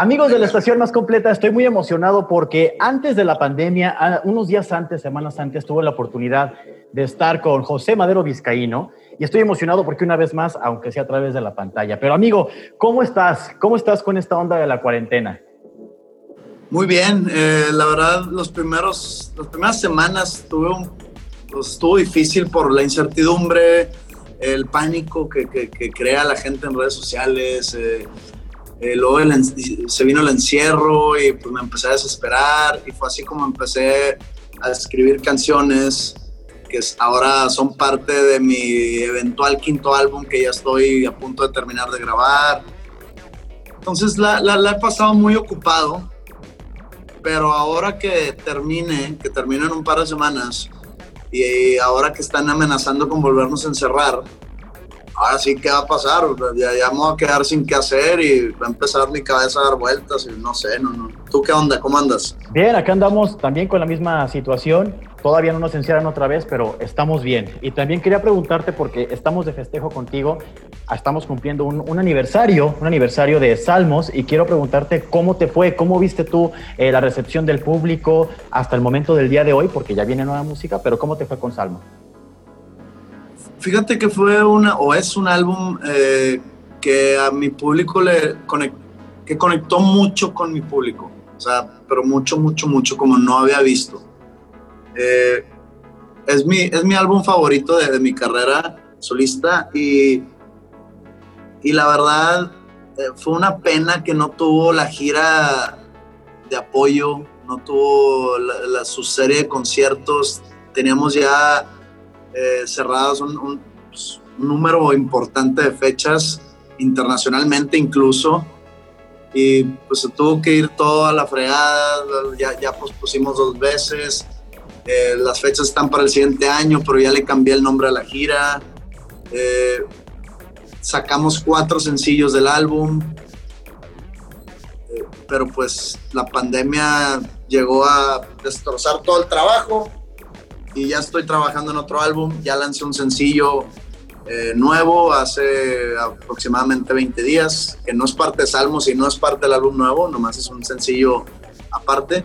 Amigos de la estación más completa, estoy muy emocionado porque antes de la pandemia, unos días antes, semanas antes, tuve la oportunidad de estar con José Madero Vizcaíno y estoy emocionado porque una vez más, aunque sea a través de la pantalla. Pero amigo, ¿cómo estás? ¿Cómo estás con esta onda de la cuarentena? Muy bien, eh, la verdad, los primeros, las primeras semanas tuve un, pues, estuvo difícil por la incertidumbre, el pánico que, que, crea la gente en redes sociales. Eh, eh, luego se vino el encierro y pues me empecé a desesperar y fue así como empecé a escribir canciones que ahora son parte de mi eventual quinto álbum que ya estoy a punto de terminar de grabar. Entonces la, la, he pasado muy ocupado, pero ahora que termine, que termine en un par de semanas, y ahora que están amenazando con volvernos a encerrar, ahora sí, ¿qué va a pasar? Ya, ya vamos a quedar sin qué hacer y va a empezar mi cabeza a dar vueltas y no sé, no, no. ¿Tú qué onda? ¿Cómo andas? Bien, acá andamos también con la misma situación. Todavía no nos encierran otra vez, pero estamos bien. Y también quería preguntarte, porque estamos de festejo contigo, estamos cumpliendo un, aniversario, un aniversario de Salmos, y quiero preguntarte cómo te fue, cómo viste tú eh, la recepción del público hasta el momento del día de hoy, porque ya viene nueva música, pero cómo te fue con Salmos. Fíjate que fue una, o es un álbum eh, que a mi público le que conectó mucho con mi público. O sea, pero mucho, mucho, mucho, como no había visto. Eh, es, mi, es mi álbum favorito de, mi carrera solista y, y la verdad eh, fue una pena que no tuvo la gira de apoyo, no tuvo su serie de conciertos. Teníamos ya eh, cerrados pues, un, número importante de fechas, internacionalmente incluso, y pues se tuvo que ir todo a la fregada, ya, ya pusimos dos veces, eh, las fechas están para el siguiente año, pero ya le cambié el nombre a la gira, eh, sacamos cuatro sencillos del álbum, pero pues la pandemia llegó a destrozar todo el trabajo y ya estoy trabajando en otro álbum, ya lancé un sencillo eh, nuevo hace aproximadamente 20 días, que no es parte de Salmos y no es parte del álbum nuevo, nomás es un sencillo aparte.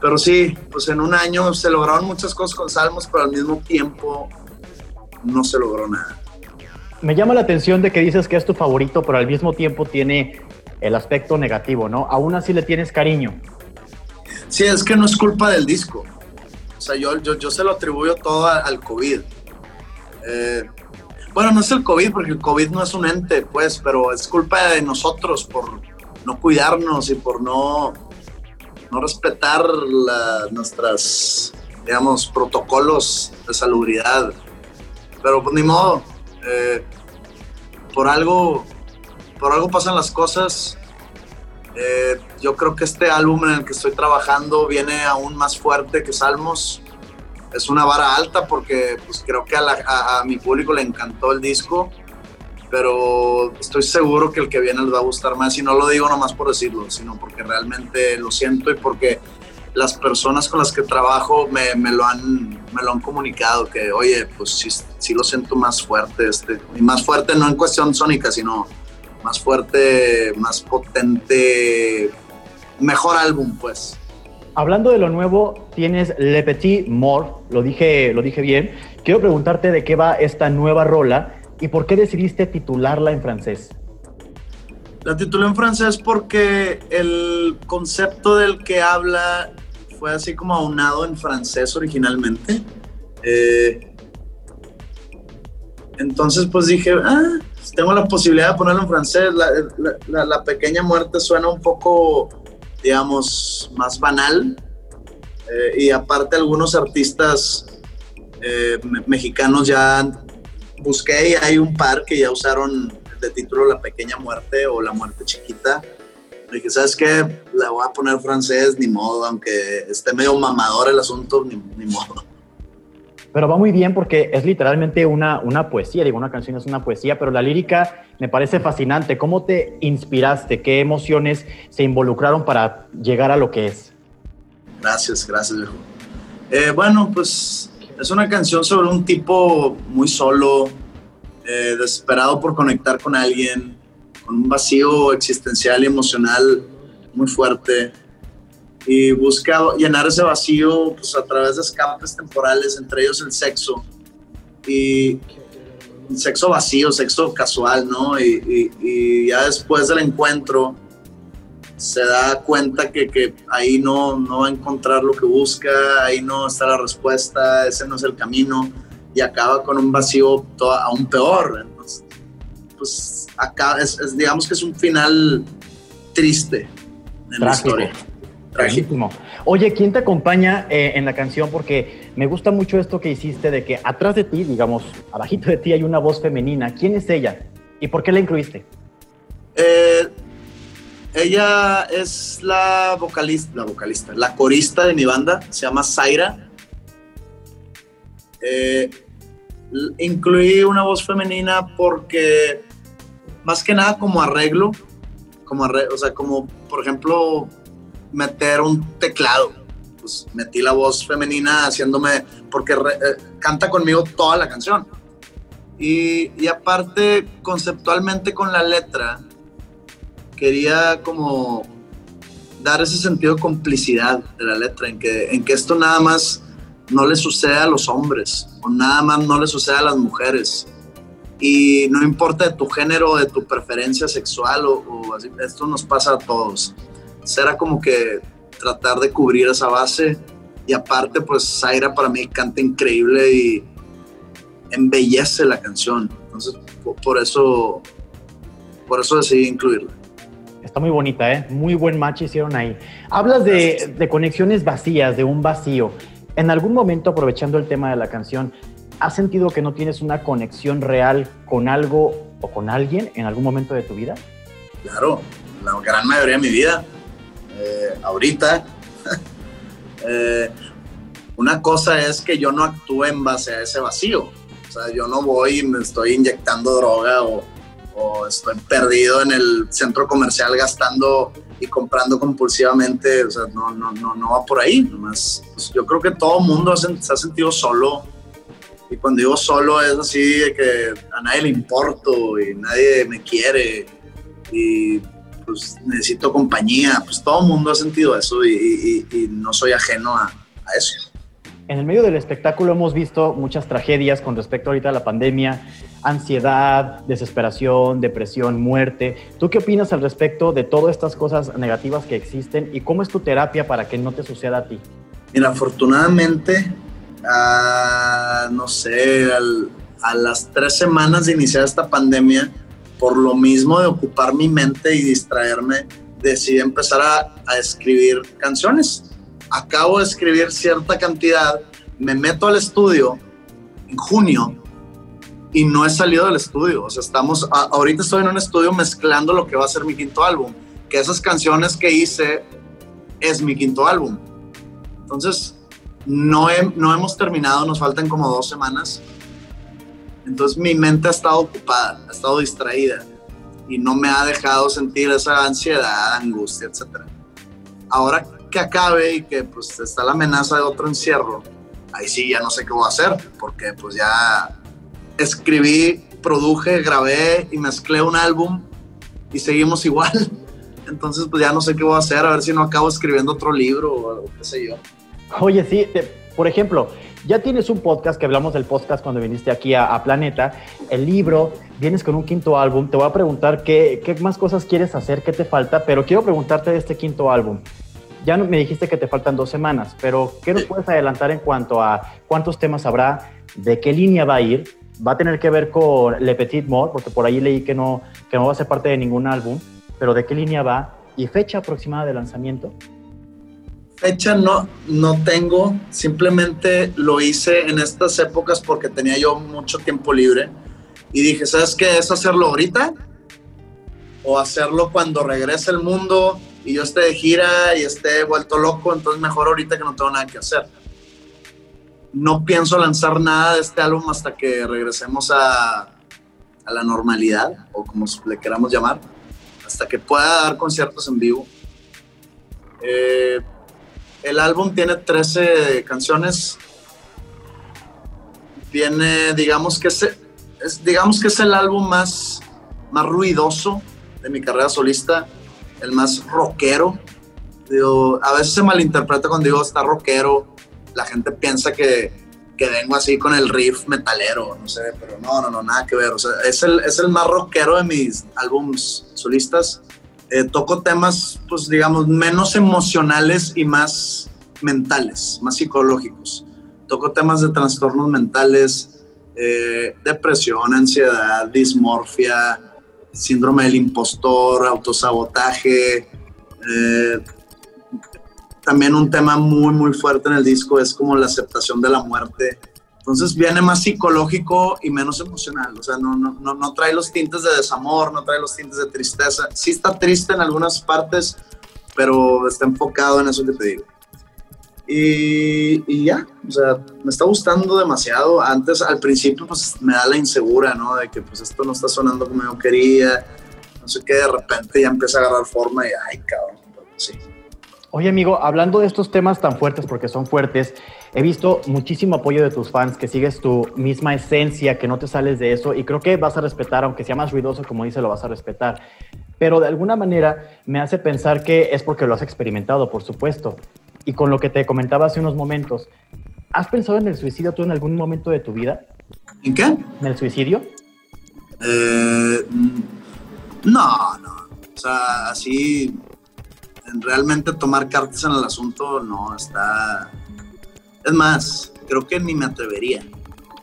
Pero sí, pues en un año se lograron muchas cosas con Salmos, pero al mismo tiempo no se logró nada. Me llama la atención de que dices que es tu favorito, pero al mismo tiempo tiene el aspecto negativo, ¿no? Aún así le tienes cariño. Sí, es que no es culpa del disco. O sea, yo, yo, se lo atribuyo todo al COVID. Eh, bueno, no es el COVID, porque el COVID no es un ente, pues, pero es culpa de nosotros por no cuidarnos y por no, no respetar nuestras, digamos, protocolos de salubridad. Pero pues ni modo, eh, por algo, por algo pasan las cosas eh, yo creo que este álbum en el que estoy trabajando viene aún más fuerte que Salmos. Es una vara alta porque pues, creo que a, mi público le encantó el disco, pero estoy seguro que el que viene les va a gustar más. Y no lo digo nomás por decirlo, sino porque realmente lo siento y porque las personas con las que trabajo me, me lo, han, me lo han comunicado, que oye, pues sí, sí lo siento más fuerte. Este, y más fuerte no en cuestión sónica, sino más fuerte, más potente, mejor álbum, pues. Hablando de lo nuevo, tienes Le Petit Mort, lo dije, lo dije bien. Quiero preguntarte de qué va esta nueva rola y por qué decidiste titularla en francés. La titulé en francés porque el concepto del que habla fue así como aunado en francés originalmente. Eh, entonces pues dije, ah, tengo la posibilidad de ponerlo en francés. La, pequeña muerte suena un poco, digamos, más banal. Eh, y aparte algunos artistas eh, mexicanos ya busqué y hay un par que ya usaron de título La pequeña muerte o La muerte chiquita. dije, ¿sabes qué? La voy a poner francés, ni modo, aunque esté medio mamador el asunto, ni, ni modo pero va muy bien porque es literalmente una, una poesía, digo, una canción es una poesía, pero la lírica me parece fascinante. ¿Cómo te inspiraste? ¿Qué emociones se involucraron para llegar a lo que es? Gracias, gracias, viejo. Eh, bueno, pues es una canción sobre un tipo muy solo, eh, desesperado por conectar con alguien, con un vacío existencial y emocional muy fuerte y busca llenar ese vacío pues, a través de escapes temporales, entre ellos el sexo. Y sexo vacío, sexo casual, ¿no? Y, ya después del encuentro se da cuenta que, que, ahí no, no va a encontrar lo que busca, ahí no está la respuesta, ese no es el camino y acaba con un vacío aún peor. Entonces, pues acá es, digamos que es un final triste en la historia. Trágico. Oye, ¿quién te acompaña eh, en la canción? Porque me gusta mucho esto que hiciste de que atrás de ti, digamos, abajito de ti hay una voz femenina. ¿Quién es ella? ¿Y por qué la incluiste? Eh, ella es la vocalista, la vocalista, la corista de mi banda, se llama Zaira. Eh, incluí una voz femenina porque más que nada como arreglo, como arreglo, o sea, como por ejemplo meter un teclado. Pues metí la voz femenina haciéndome, porque eh, canta conmigo toda la canción. Y, y, aparte, conceptualmente con la letra, quería como dar ese sentido de complicidad de la letra, en que, en que esto nada más no le sucede a los hombres, o nada más no le sucede a las mujeres. Y no importa de tu género, de tu preferencia sexual, o, o así, esto nos pasa a todos era como que tratar de cubrir esa base. Y aparte, pues Zaira para mí canta increíble y embellece la canción. Entonces, por, eso, por eso decidí incluirla. Está muy bonita, ¿eh? Muy buen match hicieron ahí. Hablas de, de, conexiones vacías, de un vacío. En algún momento, aprovechando el tema de la canción, ¿has sentido que no tienes una conexión real con algo o con alguien en algún momento de tu vida? Claro, la gran mayoría de mi vida. Eh, ahorita. Eh, una cosa es que yo no actúe en base a ese vacío. O sea, yo no voy y me estoy inyectando droga o, estoy perdido en el centro comercial gastando y comprando compulsivamente. O sea, no, no, no, no va por ahí. Nomás, pues, yo creo que todo mundo se, ha sentido solo. Y cuando digo solo es así de que a nadie le importo y nadie me quiere. Y pues necesito compañía, pues todo el mundo ha sentido eso y, no soy ajeno a, eso. En el medio del espectáculo hemos visto muchas tragedias con respecto ahorita a la pandemia, ansiedad, desesperación, depresión, muerte. ¿Tú qué opinas al respecto de todas estas cosas negativas que existen y cómo es tu terapia para que no te suceda a ti? Mira, afortunadamente, no sé, a las tres semanas de iniciar esta pandemia, por lo mismo de ocupar mi mente y distraerme, decidí empezar a, escribir canciones. Acabo de escribir cierta cantidad, me meto al estudio en junio y no he salido del estudio. O sea, estamos, ahorita estoy en un estudio mezclando lo que va a ser mi quinto álbum, que esas canciones que hice es mi quinto álbum. Entonces, no, no hemos terminado, nos faltan como dos semanas entonces mi mente ha estado ocupada, ha estado distraída y no me ha dejado sentir esa ansiedad, angustia, etc. Ahora que acabe y que pues está la amenaza de otro encierro, ahí sí ya no sé qué voy a hacer, porque pues ya escribí, produje, grabé y mezclé un álbum y seguimos igual. Entonces pues ya no sé qué voy a hacer, a ver si no acabo escribiendo otro libro o, qué sé yo. Oye, sí, por ejemplo, ya tienes un podcast que hablamos del podcast cuando viniste aquí a, Planeta, el libro, vienes con un quinto álbum. Te voy a preguntar qué, qué, más cosas quieres hacer, qué te falta, pero quiero preguntarte de este quinto álbum. Ya me dijiste que te faltan dos semanas, pero ¿qué nos puedes adelantar en cuanto a cuántos temas habrá, de qué línea va a ir? Va a tener que ver con Le Petit Mort, porque por ahí leí que no, que no va a ser parte de ningún álbum, pero de qué línea va y fecha aproximada de lanzamiento fecha no, no tengo, simplemente lo hice en estas épocas porque tenía yo mucho tiempo libre y dije, ¿sabes qué? ¿Es hacerlo ahorita? ¿O hacerlo cuando regrese el mundo y yo esté de gira y esté vuelto loco? Entonces mejor ahorita que no tengo nada que hacer. No pienso lanzar nada de este álbum hasta que regresemos a, a la normalidad, o como le queramos llamar, hasta que pueda dar conciertos en vivo. Eh, el álbum tiene 13 canciones. Tiene, digamos que es, digamos que es el álbum más, más ruidoso de mi carrera solista, el más rockero. Digo, a veces se malinterpreta cuando digo está rockero, la gente piensa que, que vengo así con el riff metalero, no sé, pero no, no, no, nada que ver. O sea, es el, es el más rockero de mis álbums solistas. Eh, toco temas, pues digamos, menos emocionales y más mentales, más psicológicos. Toco temas de trastornos mentales, eh, depresión, ansiedad, dismorfia, síndrome del impostor, autosabotaje. Eh, también un tema muy, muy fuerte en el disco es como la aceptación de la muerte. Entonces viene más psicológico y menos emocional. O sea, no, no, no, no trae los tintes de desamor, no trae los tintes de tristeza. Sí está triste en algunas partes, pero está enfocado en eso que te digo. Y, y, ya, o sea, me está gustando demasiado. Antes, al principio, pues me da la insegura, ¿no? De que pues esto no está sonando como yo quería. No sé qué, de repente ya empieza a agarrar forma y, ay, cabrón, sí. Oye, amigo, hablando de estos temas tan fuertes, porque son fuertes, he visto muchísimo apoyo de tus fans, que sigues tu misma esencia, que no te sales de eso, y creo que vas a respetar, aunque sea más ruidoso, como dice, lo vas a respetar. Pero de alguna manera me hace pensar que es porque lo has experimentado, por supuesto. Y con lo que te comentaba hace unos momentos, ¿has pensado en el suicidio tú en algún momento de tu vida? ¿En qué? ¿En el suicidio? Eh, no, no. O sea, así, realmente tomar cartas en el asunto no está... Es más, creo que ni me atrevería.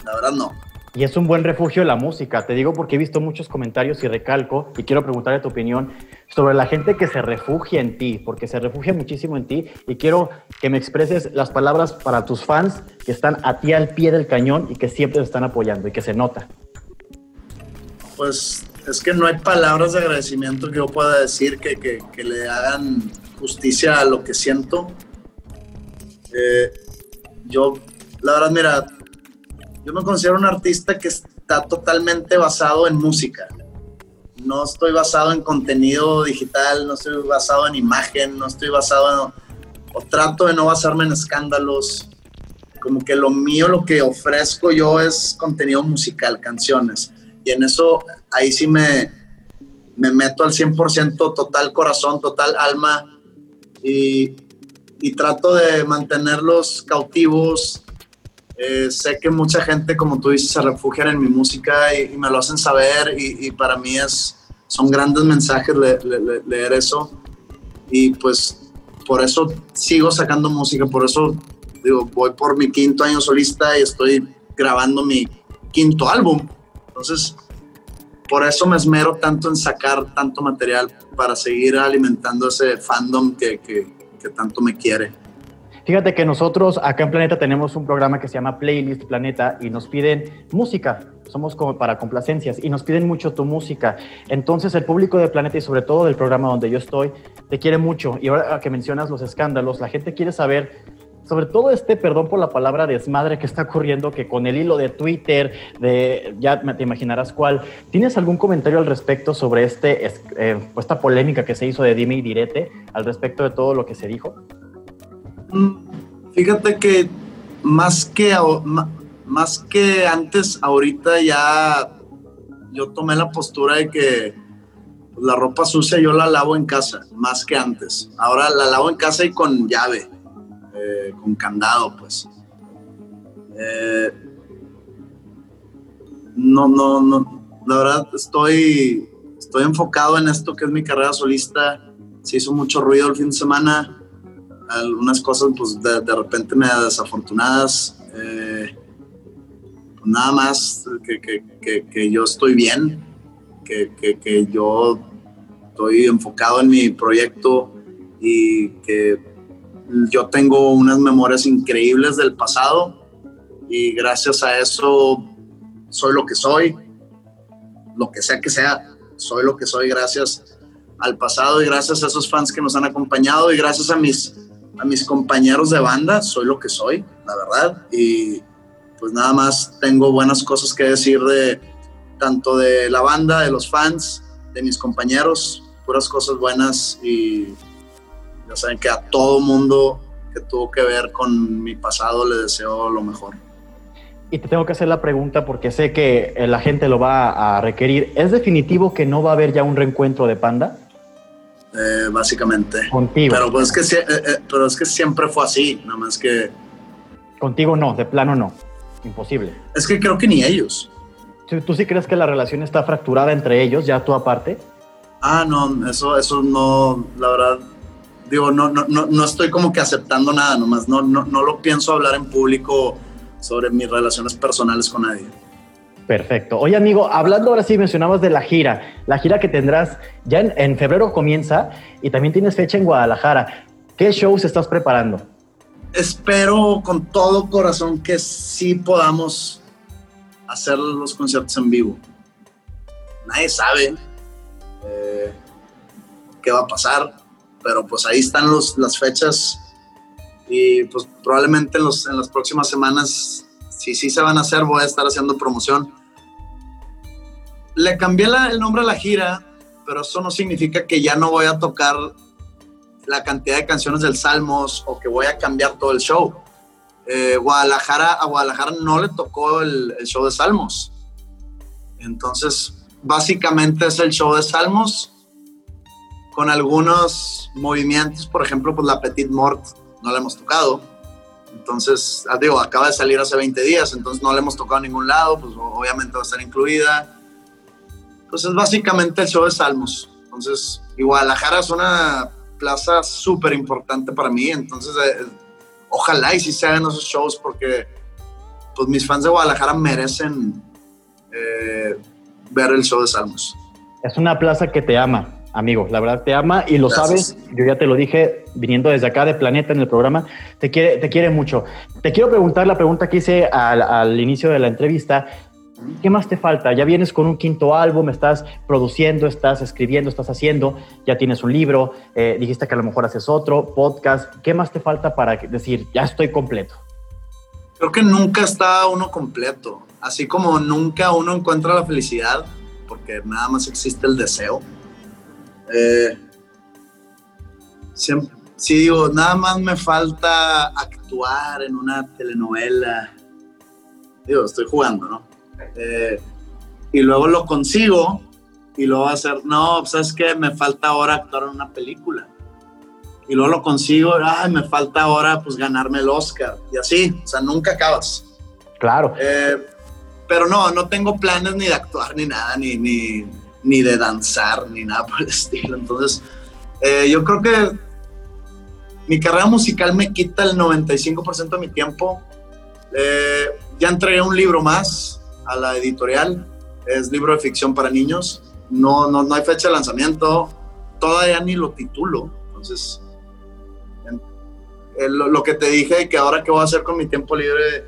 La verdad no. Y es un buen refugio la música. Te digo porque he visto muchos comentarios y recalco y quiero preguntarle tu opinión sobre la gente que se refugia en ti, porque se refugia muchísimo en ti y quiero que me expreses las palabras para tus fans que están a ti al pie del cañón y que siempre te están apoyando y que se nota. Pues es que no hay palabras de agradecimiento que yo pueda decir que, que, que le hagan justicia a lo que siento. Eh, yo, la verdad, mira, yo me considero un artista que está totalmente basado en música. No estoy basado en contenido digital, no estoy basado en imagen, no estoy basado en... O trato de no basarme en escándalos. Como que lo mío, lo que ofrezco yo es contenido musical, canciones. Y en eso, ahí sí me, me meto al 100% total corazón, total alma. Y, y trato de mantenerlos cautivos, eh, sé que mucha gente, como tú dices, se refugian en mi música y, me lo hacen saber y, para mí es, son grandes mensajes leer eso y pues por eso sigo sacando música, por eso digo, voy por mi quinto año solista y estoy grabando mi quinto álbum. Entonces, por eso me esmero tanto en sacar tanto material para seguir alimentando ese fandom que, que, tanto me quiere. Fíjate que nosotros acá en Planeta tenemos un programa que se llama Playlist Planeta y nos piden música. Somos como para complacencias y nos piden mucho tu música. Entonces el público de Planeta y sobre todo del programa donde yo estoy te quiere mucho. Y ahora que mencionas los escándalos, la gente quiere saber sobre todo este, perdón por la palabra, desmadre que está ocurriendo, que con el hilo de Twitter, de ya te imaginarás cuál, ¿tienes algún comentario al respecto sobre este, eh, esta polémica que se hizo de Dime y Direte al respecto de todo lo que se dijo? Fíjate que más que, más que antes, ahorita ya yo tomé la postura de que la ropa sucia yo la lavo en casa, más que antes. Ahora la lavo en casa y con llave, eh, con candado, pues. Eh, no, no, no. La verdad estoy, estoy enfocado en esto que es mi carrera solista. Se hizo mucho ruido el fin de semana algunas cosas pues de, repente me desafortunadas. Eh, nada más que, que, que, yo estoy bien, que, yo estoy enfocado en mi proyecto y que yo tengo unas memorias increíbles del pasado y gracias a eso soy lo que soy, lo que sea que sea, soy lo que soy gracias al pasado y gracias a esos fans que nos han acompañado y gracias a mis a mis compañeros de banda, soy lo que soy, la verdad. Y pues nada más tengo buenas cosas que decir de tanto de la banda, de los fans, de mis compañeros, puras cosas buenas y ya saben que a todo mundo que tuvo que ver con mi pasado le deseo lo mejor. Y te tengo que hacer la pregunta porque sé que la gente lo va a requerir. ¿Es definitivo que no va a haber ya un reencuentro de Panda? Eh, básicamente. Contigo. Pero, pues, es que, eh, eh, pero es que siempre fue así, nada más que... Contigo no, de plano no. Imposible. Es que creo que ni ellos. ¿Tú, sí crees que la relación está fracturada entre ellos, ya tú aparte? Ah, no, eso, eso no, la verdad, digo, no, no, no, no estoy como que aceptando nada, nomás no, no, no lo pienso hablar en público sobre mis relaciones personales con nadie. Perfecto. Oye, amigo, hablando ahora sí, mencionabas de la gira, la gira que tendrás ya en, febrero comienza y también tienes fecha en Guadalajara. ¿Qué shows estás preparando? Espero con todo corazón que sí podamos hacer los conciertos en vivo. Nadie sabe eh, qué va a pasar, pero pues ahí están los, las fechas y pues probablemente en, los, en las próximas semanas si sí se van a hacer, voy a estar haciendo promoción. Le cambié el nombre a la gira, pero eso no significa que ya no voy a tocar la cantidad de canciones del Salmos o que voy a cambiar todo el show. Eh, Guadalajara, a Guadalajara no le tocó el, show de Salmos. Entonces, básicamente es el show de Salmos con algunos movimientos, por ejemplo, pues la Petit Mort no la hemos tocado entonces, ah, digo, acaba de salir hace 20 días, entonces no le hemos tocado a ningún lado, pues obviamente va a estar incluida. Pues es básicamente el show de Salmos. Entonces, Guadalajara es una plaza súper importante para mí, entonces eh, ojalá y si se hagan esos shows porque pues mis fans de Guadalajara merecen eh, ver el show de Salmos. Es una plaza que te ama amigo, la verdad te ama y lo sabes, yo ya te lo dije viniendo desde acá de Planeta en el programa, te quiere, te quiere mucho. Te quiero preguntar la pregunta que hice al, inicio de la entrevista, ¿qué más te falta? Ya vienes con un quinto álbum, estás produciendo, estás escribiendo, estás haciendo, ya tienes un libro, eh, dijiste que a lo mejor haces otro, podcast, ¿qué más te falta para decir, ya estoy completo? Creo que nunca está uno completo, así como nunca uno encuentra la felicidad, porque nada más existe el deseo eh, siempre, sí, digo, nada más me falta actuar en una telenovela. Digo, estoy jugando, ¿no? Eh, y luego lo consigo y luego va a ser, no, pues, ¿sabes qué? Me falta ahora actuar en una película. Y luego lo consigo, ay, me falta ahora pues ganarme el Oscar. Y así, o sea, nunca acabas. Claro. Eh, pero no, no tengo planes ni de actuar ni nada, ni, ni, ni de danzar, ni nada por el estilo. Entonces, eh, yo creo que mi carrera musical me quita el 95% de mi tiempo. Eh, ya entregué un libro más a la editorial, es libro de ficción para niños. No, no, no hay fecha de lanzamiento, todavía ni lo titulo. Entonces, lo, que te dije que ahora qué voy a hacer con mi tiempo libre,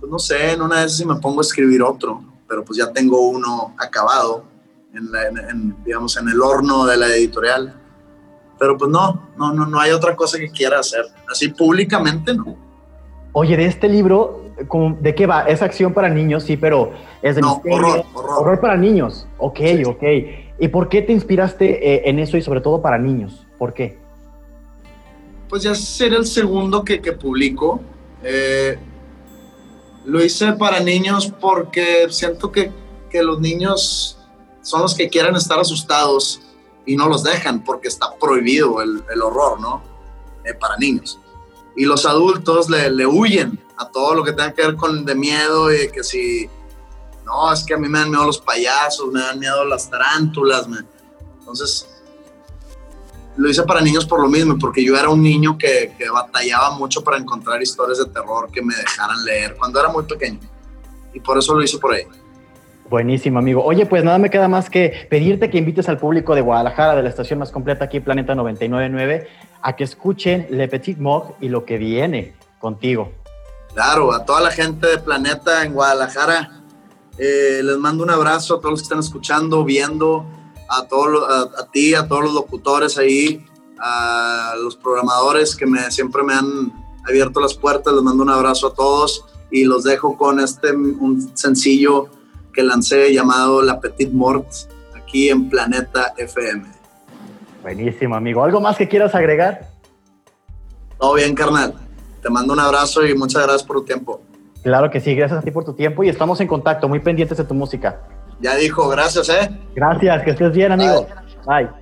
pues no sé, en una vez si me pongo a escribir otro, pero pues ya tengo uno acabado en, digamos, en el horno de la editorial. Pero pues no, no, no, no hay otra cosa que quiera hacer. Así públicamente no. Oye, de este libro, ¿de qué va? Es acción para niños, sí, pero es de no, horror, horror. para niños. Ok, ok. ¿Y por qué te inspiraste eh, en eso y sobre todo para niños? ¿Por qué? Pues ya será el segundo que, que publico. Eh, lo hice para niños porque siento que, que los niños son los que quieren estar asustados y no los dejan porque está prohibido el, el horror, ¿no? Eh, para niños. Y los adultos le, le, huyen a todo lo que tenga que ver con de miedo y que si, no, es que a mí me dan miedo los payasos, me dan miedo las tarántulas. Me... Entonces, lo hice para niños por lo mismo, porque yo era un niño que, que batallaba mucho para encontrar historias de terror que me dejaran leer cuando era muy pequeño. Y por eso lo hice por ahí. Buenísimo, amigo. Oye, pues nada me queda más que pedirte que invites al público de Guadalajara, de la estación más completa aquí, Planeta 999, a que escuchen Le Petit Mog y lo que viene contigo. Claro, a toda la gente de Planeta en Guadalajara, eh, les mando un abrazo a todos los que están escuchando, viendo, a, todos, a, ti, a todos los locutores ahí, a los programadores que me, siempre me han abierto las puertas, les mando un abrazo a todos y los dejo con este un sencillo que lancé llamado La Petite Mort aquí en Planeta FM. Buenísimo, amigo. ¿Algo más que quieras agregar? Todo bien, carnal. Te mando un abrazo y muchas gracias por tu tiempo. Claro que sí, gracias a ti por tu tiempo y estamos en contacto, muy pendientes de tu música. Ya dijo, gracias, ¿eh? Gracias, que estés bien, amigo. Bye.